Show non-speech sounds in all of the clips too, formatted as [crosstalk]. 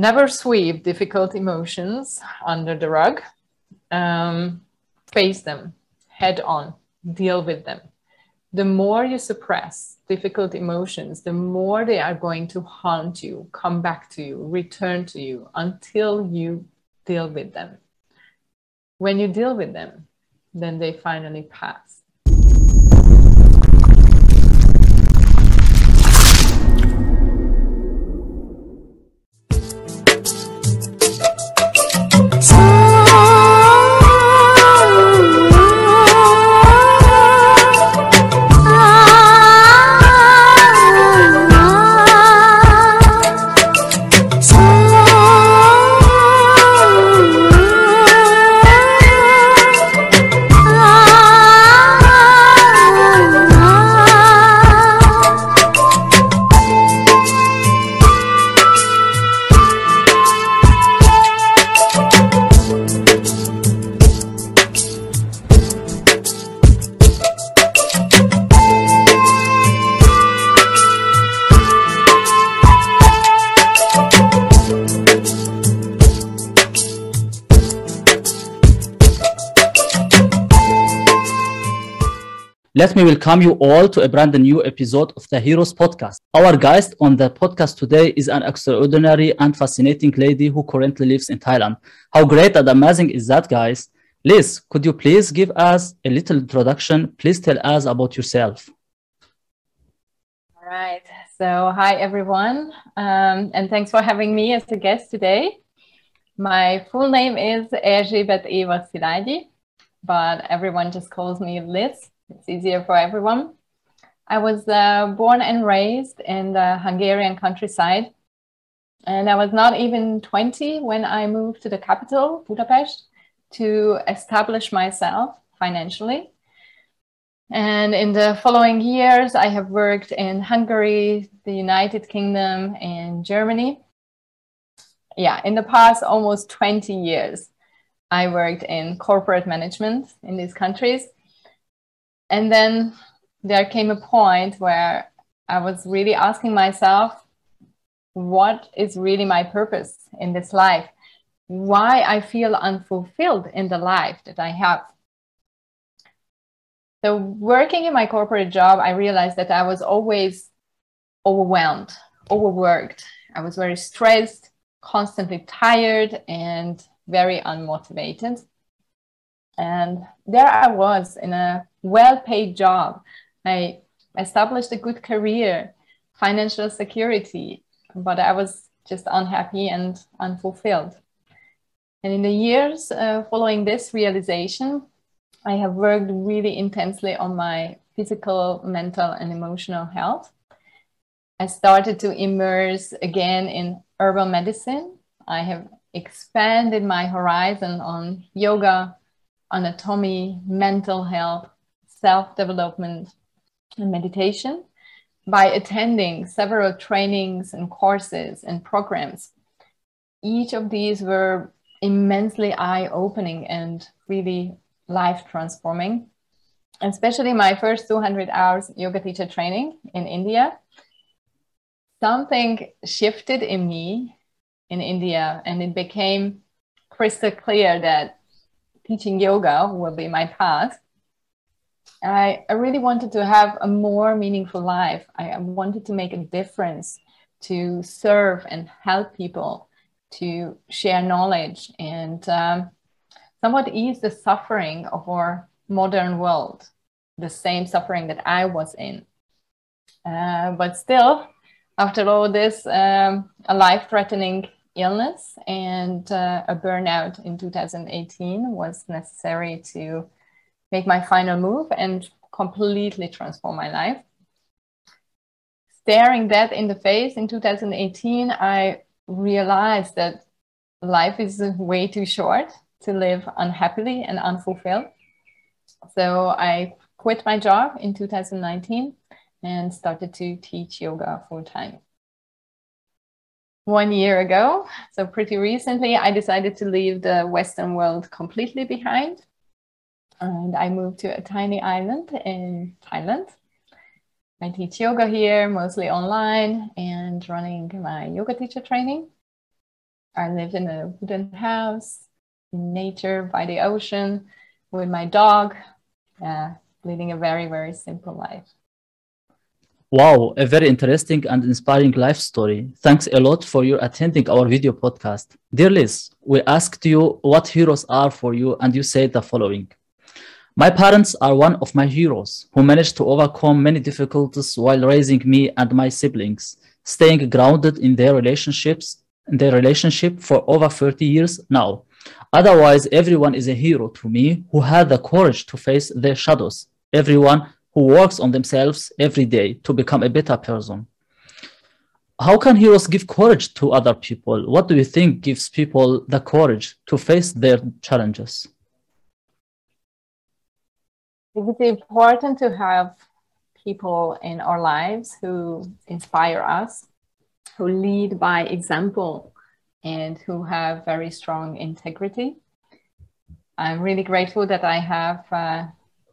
Never sweep difficult emotions under the rug. Um, face them head on, deal with them. The more you suppress difficult emotions, the more they are going to haunt you, come back to you, return to you until you deal with them. When you deal with them, then they finally pass. Let me welcome you all to a brand new episode of the Heroes Podcast. Our guest on the podcast today is an extraordinary and fascinating lady who currently lives in Thailand. How great and amazing is that, guys? Liz, could you please give us a little introduction? Please tell us about yourself. All right. So, hi, everyone. Um, and thanks for having me as a guest today. My full name is Erzsébet Eva but everyone just calls me Liz. It's easier for everyone. I was uh, born and raised in the Hungarian countryside. And I was not even 20 when I moved to the capital, Budapest, to establish myself financially. And in the following years, I have worked in Hungary, the United Kingdom, and Germany. Yeah, in the past almost 20 years, I worked in corporate management in these countries and then there came a point where I was really asking myself, what is really my purpose in this life? Why I feel unfulfilled in the life that I have. So, working in my corporate job, I realized that I was always overwhelmed, overworked. I was very stressed, constantly tired, and very unmotivated. And there I was in a well paid job. I established a good career, financial security, but I was just unhappy and unfulfilled. And in the years uh, following this realization, I have worked really intensely on my physical, mental, and emotional health. I started to immerse again in herbal medicine. I have expanded my horizon on yoga, anatomy, mental health, self development, and meditation by attending several trainings and courses and programs. Each of these were immensely eye opening and really life transforming. Especially my first 200 hours yoga teacher training in India. Something shifted in me in India, and it became crystal clear that teaching yoga will be my path. I, I really wanted to have a more meaningful life. I, wanted to make a difference, to serve and help people, to share knowledge and um, somewhat ease the suffering of our modern world, the same suffering that I was in. Uh, but still, after all this, um, a life threatening illness and uh, a burnout in 2018 was necessary to make my final move and completely transform my life. Staring that in the face in 2018, I realized that life is way too short to live unhappily and unfulfilled. So I quit my job in 2019 and started to teach yoga full time one year ago. So, pretty recently, I decided to leave the Western world completely behind. And I moved to a tiny island in Thailand. I teach yoga here, mostly online, and running my yoga teacher training. I live in a wooden house in nature by the ocean with my dog, uh, leading a very, very simple life. Wow, a very interesting and inspiring life story. Thanks a lot for your attending our video podcast. Dear Liz, we asked you what heroes are for you, and you said the following. My parents are one of my heroes who managed to overcome many difficulties while raising me and my siblings, staying grounded in their relationships, in their relationship for over 30 years now. Otherwise, everyone is a hero to me who had the courage to face their shadows. Everyone who works on themselves every day to become a better person. How can heroes give courage to other people? What do you think gives people the courage to face their challenges? It's important to have people in our lives who inspire us, who lead by example, and who have very strong integrity. I'm really grateful that I have uh,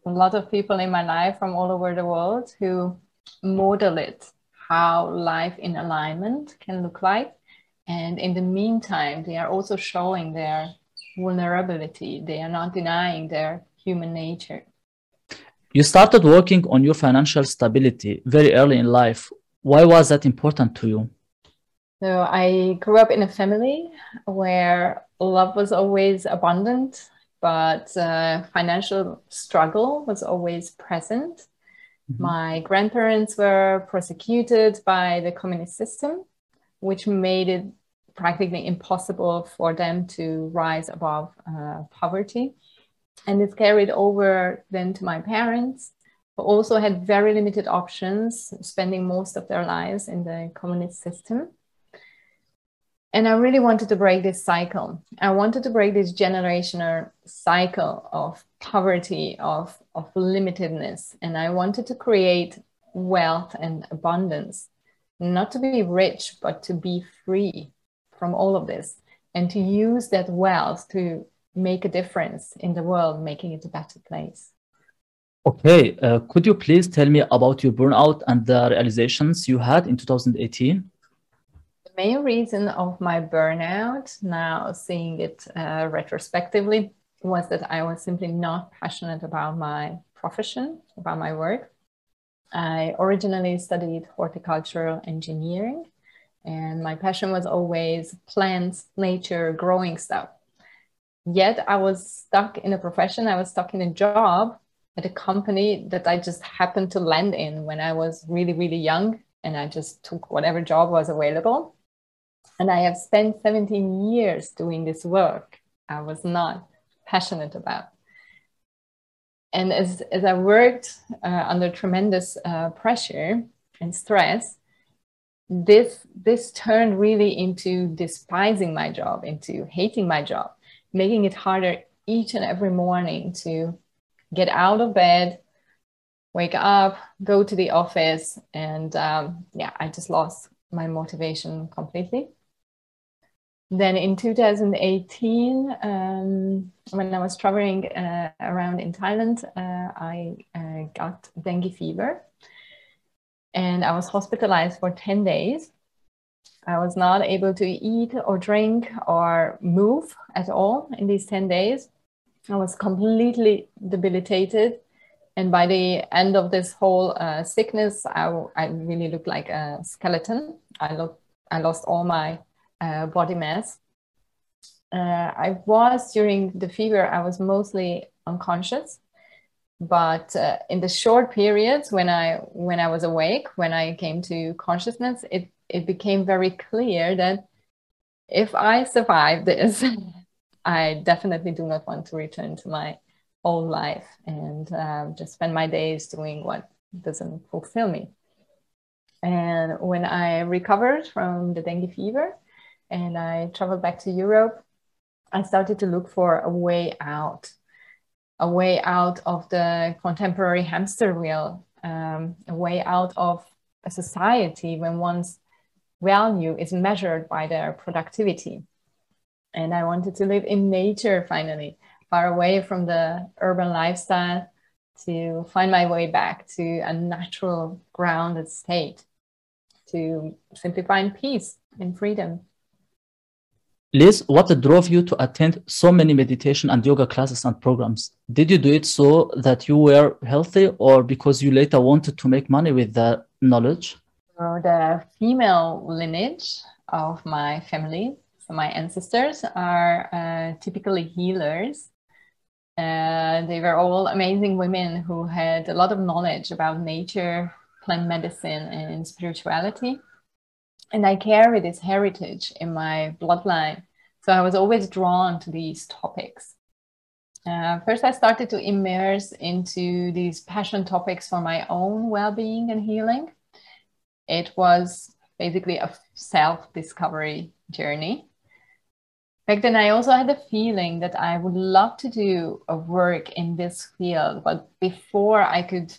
a lot of people in my life from all over the world who model it, how life in alignment can look like. And in the meantime, they are also showing their vulnerability. They are not denying their human nature. You started working on your financial stability very early in life. Why was that important to you? So, I grew up in a family where love was always abundant but uh, financial struggle was always present. Mm-hmm. My grandparents were prosecuted by the communist system, which made it practically impossible for them to rise above uh, poverty. And this carried over then to my parents, who also had very limited options, spending most of their lives in the communist system and I really wanted to break this cycle. I wanted to break this generational cycle of poverty, of, of limitedness. And I wanted to create wealth and abundance, not to be rich, but to be free from all of this and to use that wealth to make a difference in the world, making it a better place. Okay, uh, could you please tell me about your burnout and the realizations you had in 2018? Main reason of my burnout, now seeing it uh, retrospectively, was that I was simply not passionate about my profession, about my work. I originally studied horticultural engineering, and my passion was always plants, nature, growing stuff. Yet I was stuck in a profession, I was stuck in a job at a company that I just happened to land in when I was really, really young. And I just took whatever job was available. And I have spent 17 years doing this work I was not passionate about. And as, as I worked uh, under tremendous uh, pressure and stress, this, this turned really into despising my job, into hating my job, making it harder each and every morning to get out of bed, wake up, go to the office. And um, yeah, I just lost my motivation completely then in 2018, um, when I was traveling uh, around in Thailand, uh, I uh, got dengue fever and I was hospitalized for 10 days. I was not able to eat or drink or move at all in these 10 days. I was completely debilitated. And by the end of this whole uh, sickness, I, I really looked like a skeleton. I, looked, I lost all my uh, body mass. Uh, I was during the fever, I was mostly unconscious, but uh, in the short periods when I when I was awake, when I came to consciousness, it it became very clear that if I survive this, [laughs] I definitely do not want to return to my old life and um, just spend my days doing what doesn't fulfill me. And when I recovered from the dengue fever, and I traveled back to Europe, I started to look for a way out, a way out of the contemporary hamster wheel, um, a way out of a society when one's value is measured by their productivity. And I wanted to live in nature finally, far away from the urban lifestyle to find my way back to a natural grounded state, to simply find peace and freedom. Liz, what drove you to attend so many meditation and yoga classes and programs? Did you do it so that you were healthy or because you later wanted to make money with the knowledge? So the female lineage of my family, so my ancestors, are uh, typically healers. Uh, they were all amazing women who had a lot of knowledge about nature, plant medicine, and spirituality and I carry this heritage in my bloodline. So I was always drawn to these topics. Uh, first, I started to immerse into these passion topics for my own well being and healing. It was basically a self discovery journey. Back then, I also had the feeling that I would love to do a work in this field, but before I could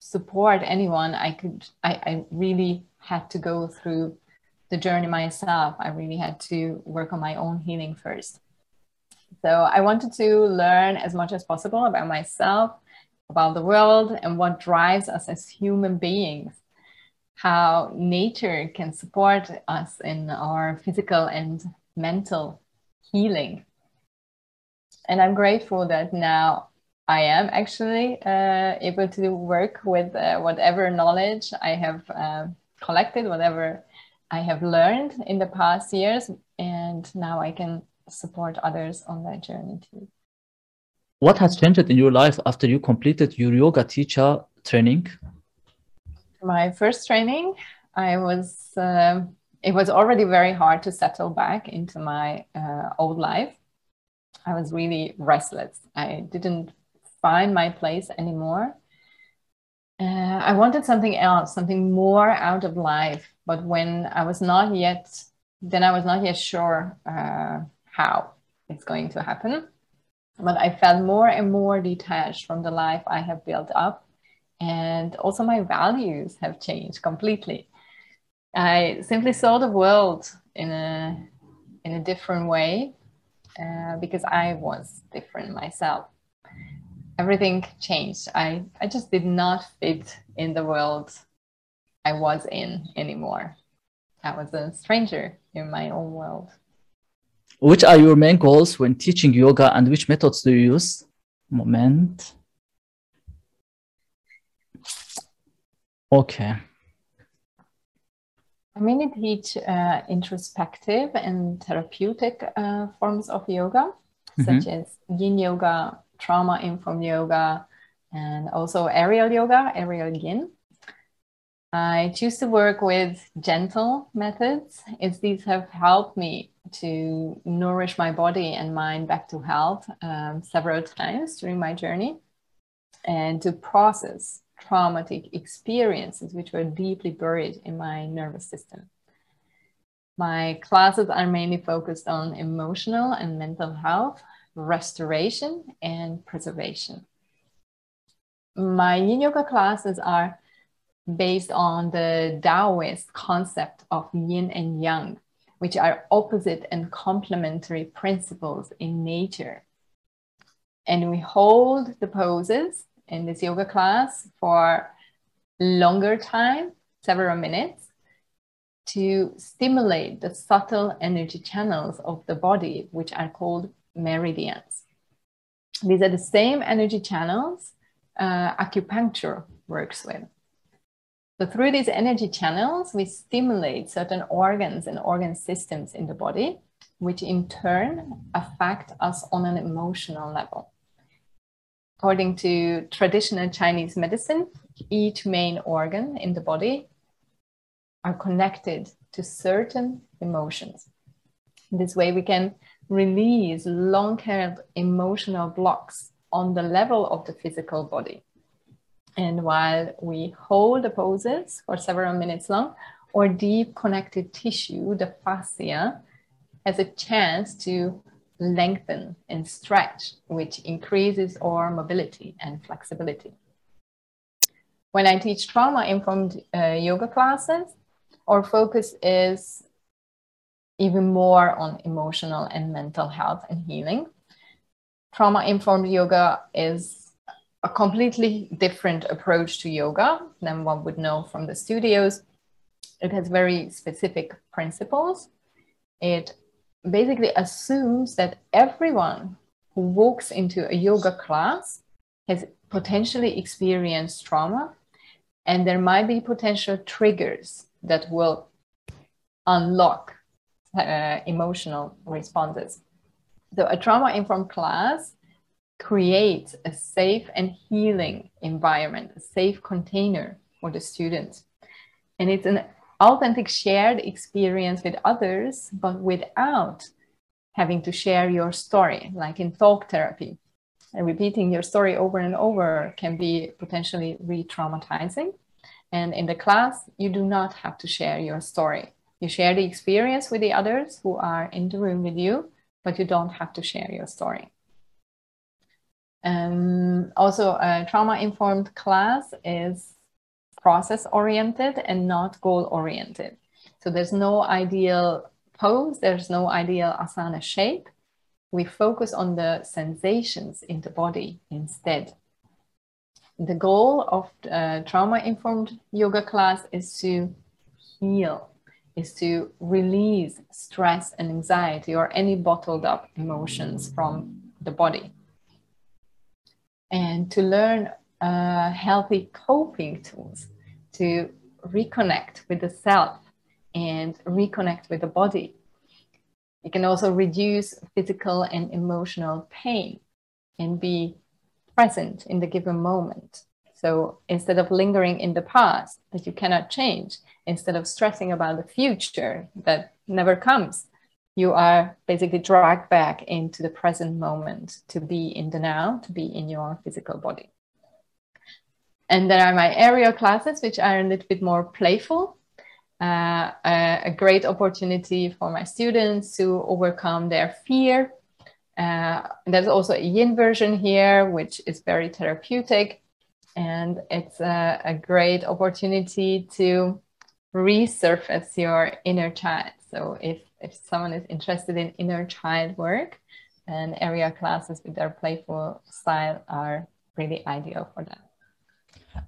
support anyone, I could, I, I really had to go through the journey myself, I really had to work on my own healing first. So I wanted to learn as much as possible about myself, about the world, and what drives us as human beings, how nature can support us in our physical and mental healing. And I'm grateful that now I am actually uh, able to work with uh, whatever knowledge I have uh, collected, whatever I have learned in the past years, and now I can support others on that journey too. What has changed in your life after you completed your yoga teacher training? My first training, I was. Uh, it was already very hard to settle back into my uh, old life. I was really restless. I didn't find my place anymore. Uh, I wanted something else, something more out of life. But when I was not yet, then I was not yet sure uh, how it's going to happen. But I felt more and more detached from the life I have built up. And also, my values have changed completely. I simply saw the world in a, in a different way uh, because I was different myself everything changed. I, I just did not fit in the world I was in anymore. I was a stranger in my own world. Which are your main goals when teaching yoga and which methods do you use? Moment. Okay. I mainly teach uh, introspective and therapeutic uh, forms of yoga, mm-hmm. such as yin yoga, trauma informed yoga, and also aerial yoga, aerial yin. I choose to work with gentle methods as these have helped me to nourish my body and mind back to health um, several times during my journey and to process traumatic experiences which were deeply buried in my nervous system. My classes are mainly focused on emotional and mental health, restoration and preservation. My yin yoga classes are based on the Taoist concept of yin and yang, which are opposite and complementary principles in nature. And we hold the poses in this yoga class for longer time, several minutes, to stimulate the subtle energy channels of the body, which are called meridians. These are the same energy channels uh, acupuncture works with. So through these energy channels, we stimulate certain organs and organ systems in the body, which in turn affect us on an emotional level. According to traditional Chinese medicine, each main organ in the body are connected to certain emotions. This way we can release long held emotional blocks on the level of the physical body. And while we hold the poses for several minutes long, or deep connected tissue, the fascia, has a chance to lengthen and stretch, which increases our mobility and flexibility. When I teach trauma informed uh, yoga classes, our focus is even more on emotional and mental health and healing. Trauma informed yoga is a completely different approach to yoga than one would know from the studios. It has very specific principles. It basically assumes that everyone who walks into a yoga class has potentially experienced trauma and there might be potential triggers that will unlock uh, emotional responses. So, a trauma informed class creates a safe and healing environment, a safe container for the students. And it's an authentic shared experience with others, but without having to share your story, like in talk therapy. And repeating your story over and over can be potentially re traumatizing. And in the class, you do not have to share your story. You share the experience with the others who are in the room with you, but you don't have to share your story. Um, also, a trauma informed class is process oriented and not goal oriented. So there's no ideal pose, there's no ideal asana shape. We focus on the sensations in the body instead. The goal of trauma informed yoga class is to heal, is to release stress and anxiety or any bottled up emotions from the body. And to learn uh, healthy coping tools to reconnect with the self and reconnect with the body. It can also reduce physical and emotional pain and be present in the given moment. So instead of lingering in the past that you cannot change, instead of stressing about the future that never comes, you are basically dragged back into the present moment to be in the now, to be in your physical body. And there are my aerial classes, which are a little bit more playful. Uh, a, a, great opportunity for my students to overcome their fear. Uh, there's also a yin version here, which is very therapeutic. And it's a, a great opportunity to resurface your inner child. So if, if someone is interested in inner child work, then aerial classes with their playful style are really ideal for that.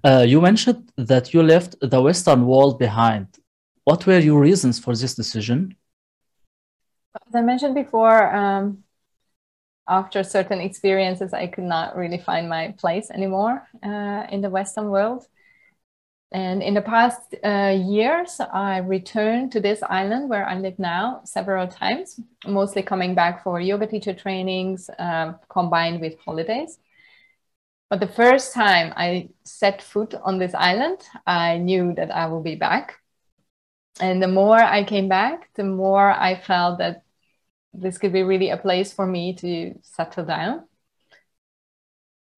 Uh, you mentioned that you left the Western world behind. What were your reasons for this decision? As I mentioned before, um, after certain experiences, I could not really find my place anymore uh, in the Western world. And in the past uh, years, I returned to this island where I live now several times, mostly coming back for yoga teacher trainings um, combined with holidays. But the first time I set foot on this island, I knew that I will be back. And the more I came back, the more I felt that this could be really a place for me to settle down.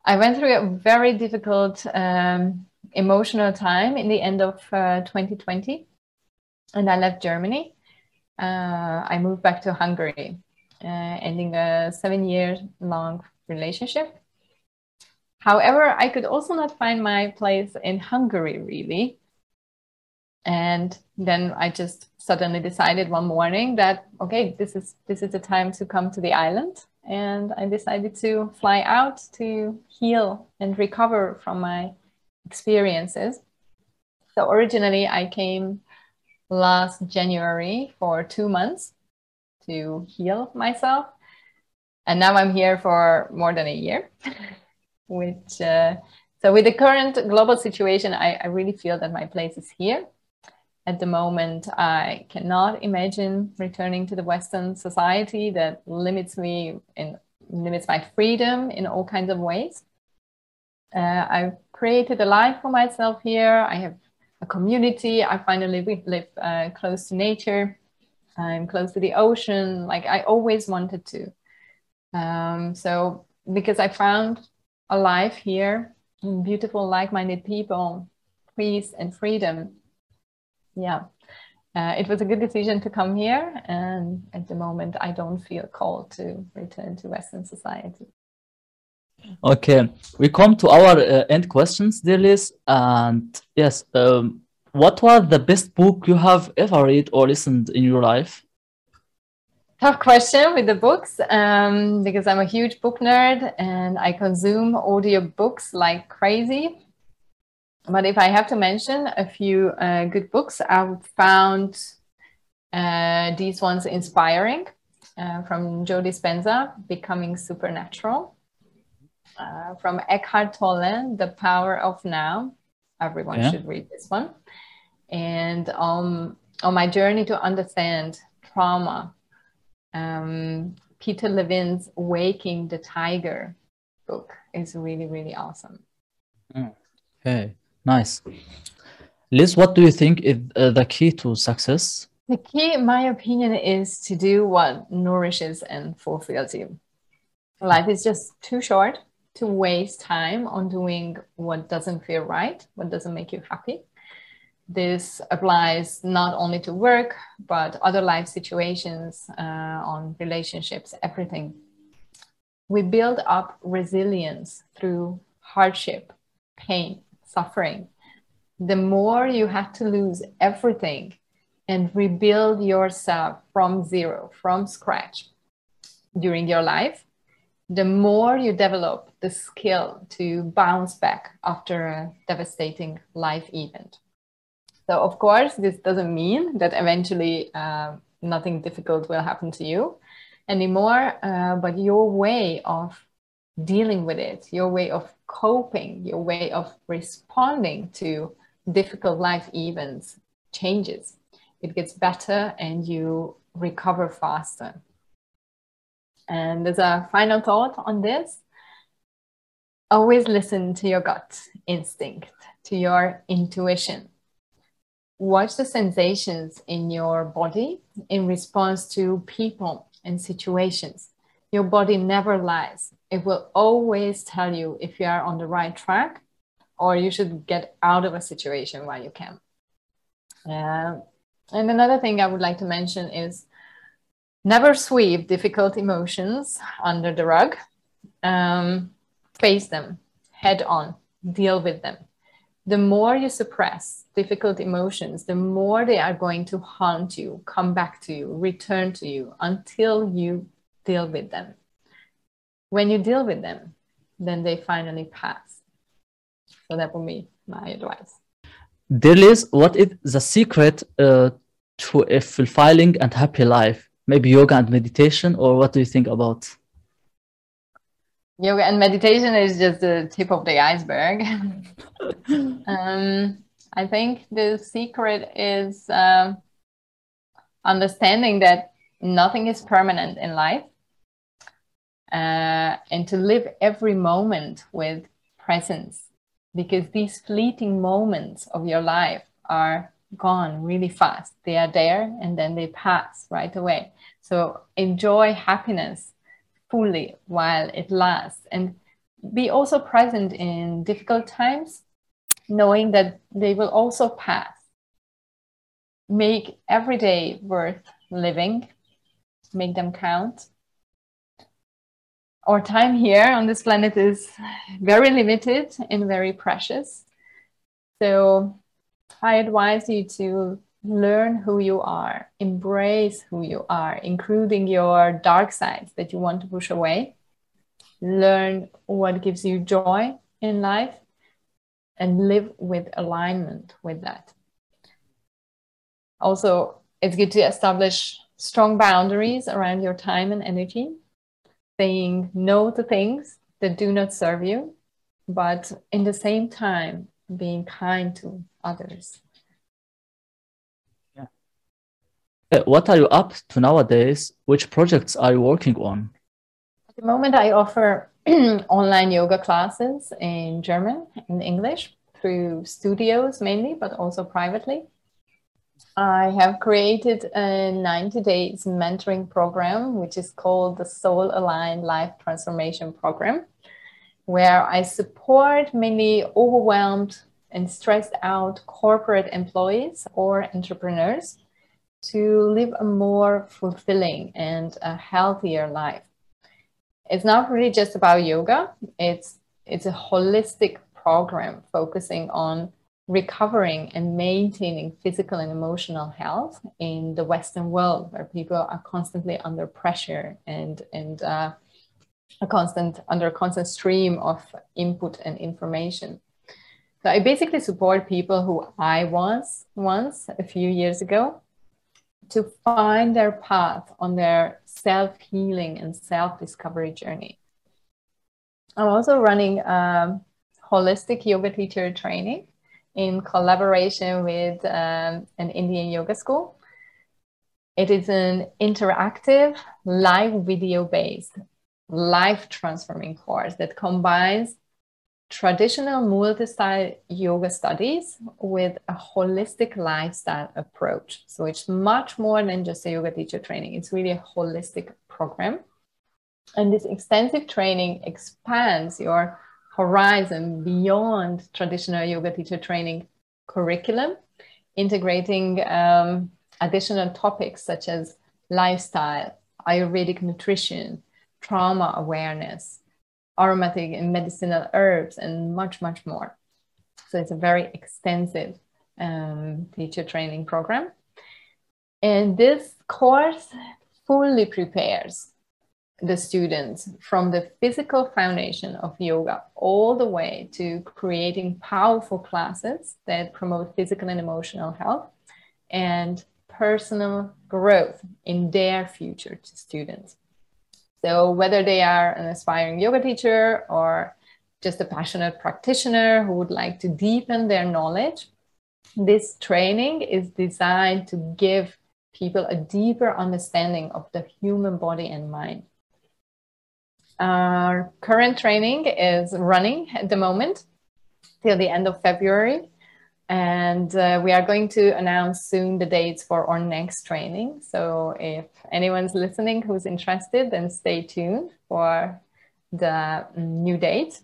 I went through a very difficult um, emotional time in the end of uh, 2020, and I left Germany. Uh, I moved back to Hungary, uh, ending a seven year long relationship. However, I could also not find my place in Hungary really. And then I just suddenly decided one morning that okay, this is this is the time to come to the island. And I decided to fly out to heal and recover from my experiences. So originally I came last January for two months to heal myself. And now I'm here for more than a year. [laughs] which uh, so with the current global situation I, I really feel that my place is here at the moment i cannot imagine returning to the western society that limits me and limits my freedom in all kinds of ways uh, i've created a life for myself here. I have a community. I finally live, live uh, close to nature. I'm close to the ocean like i always wanted to. Um, so because i found a life here, beautiful, like-minded people, peace and freedom. Yeah, uh, it was a good decision to come here, and at the moment, I don't feel called to return to Western society. Okay, we come to our uh, end questions, dear Liz. And yes, um, what was the best book you have ever read or listened in your life? tough question with the books um, because I'm a huge book nerd and I consume audio books like crazy. But if I have to mention a few uh, good books, I've found uh, these ones inspiring. uh, from Joe Dispenza, Becoming Supernatural. Uh, from Eckhart Tolle, The Power of Now. Everyone yeah. should read this one. And um, on my journey to understand trauma, um, Peter Levine's Waking the Tiger book is really, really awesome. Mm. Okay, nice. Liz, what do you think is uh, the key to success? The key, in my opinion, is to do what nourishes and fulfills you. Life is just too short to waste time on doing what doesn't feel right, what doesn't make you happy. This applies not only to work, but other life situations, uh, on relationships, everything. We build up resilience through hardship, pain, suffering. The more you have to lose everything and rebuild yourself from zero, from scratch during your life, the more you develop the skill to bounce back after a devastating life event. So, of course, this doesn't mean that eventually uh, nothing difficult will happen to you anymore, uh, but your way of dealing with it, your way of coping, your way of responding to difficult life events changes. It gets better and you recover faster. And as a final thought on this, always listen to your gut instinct, to your intuition. Watch the sensations in your body in response to people and situations. Your body never lies. It will always tell you if you are on the right track or you should get out of a situation while you can. Uh, and another thing I would like to mention is Never sweep difficult emotions under the rug. Um, face them head on, deal with them. The more you suppress difficult emotions, the more they are going to haunt you, come back to you, return to you until you deal with them. When you deal with them, then they finally pass. So that would be my advice. Dear Liz, what is the secret uh, to a fulfilling and happy life? Maybe yoga and meditation or what do you think about? Yoga and meditation is just the tip of the iceberg. [laughs] Um, i think the secret is um, understanding that nothing is permanent in life uh, and to live every moment with presence because these fleeting moments of your life are gone really fast. They are there and then they pass right away. So enjoy happiness fully while it lasts and be also present in difficult times, knowing that they will also pass. Make every day worth living, make them count. Our time here on this planet is very limited and very precious. So I advise you to learn who you are, embrace who you are, including your dark sides that you want to push away. Learn what gives you joy in life and live with alignment with that. Also, it's good to establish strong boundaries around your time and energy, saying no to things that do not serve you, but in the same time, being kind to others. Yeah. Uh, what are you up to nowadays? Which projects are you working on? At the moment, I offer [clears throat] online yoga classes in German and English through studios mainly, but also privately. I have created a 90 days mentoring program, which is called the Soul Aligned Life Transformation Program, where I support mainly overwhelmed and stressed out corporate employees or entrepreneurs to live a more fulfilling and a healthier life. It's not really just about yoga, it's, it's a holistic program focusing on recovering and maintaining physical and emotional health in the Western world, where people are constantly under pressure and, and uh, a constant under a constant stream of input and information. So I basically support people who I was once a few years ago to find their path on their self healing and self discovery journey. I'm also running a holistic yoga teacher training in collaboration with um, an Indian yoga school. It is an interactive, live video based, life transforming course that combines traditional multi-style yoga studies with a holistic lifestyle approach. So it's much more than just a yoga teacher training. It's really a holistic program. And this extensive training expands your horizon beyond traditional yoga teacher training curriculum, integrating um, additional topics such as lifestyle, Ayurvedic nutrition, trauma awareness, aromatic and medicinal herbs, and much, much more. So it's a very extensive um, teacher training program. And this course fully prepares the students from the physical foundation of yoga all the way to creating powerful classes that promote physical and emotional health and personal growth in their future to students. So, whether they are an aspiring yoga teacher or just a passionate practitioner who would like to deepen their knowledge, this training is designed to give people a deeper understanding of the human body and mind. Our current training is running at the moment till the end of February. And uh, we are going to announce soon the dates for our next training. So if anyone's listening who's interested, then stay tuned for the new date.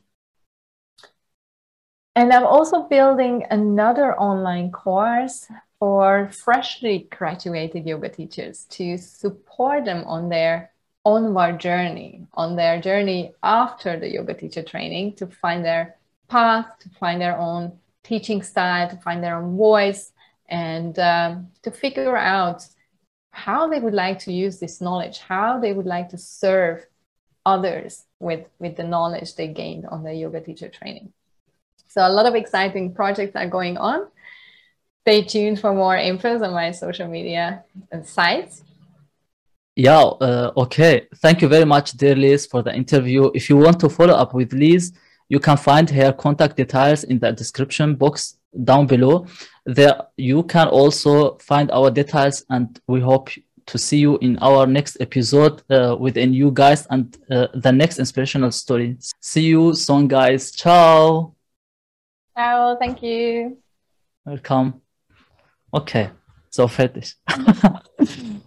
And I'm also building another online course for freshly graduated yoga teachers to support them on their onward journey, on their journey after the yoga teacher training to find their path, to find their own teaching style, to find their own voice, and um, to figure out how they would like to use this knowledge, how they would like to serve others with, with the knowledge they gained on the yoga teacher training. So, a lot of exciting projects are going on. Stay tuned for more infos on my social media and sites. Yeah, uh, okay. Thank you very much, dear Liz, for the interview. If you want to follow up with Liz, you can find her contact details in the description box down below. There you can also find our details, and we hope to see you in our next episode uh, with a new guest and uh, the next inspirational story. See you soon, guys. Ciao. Ciao. Thank you. Welcome. Okay, so fertig. [laughs]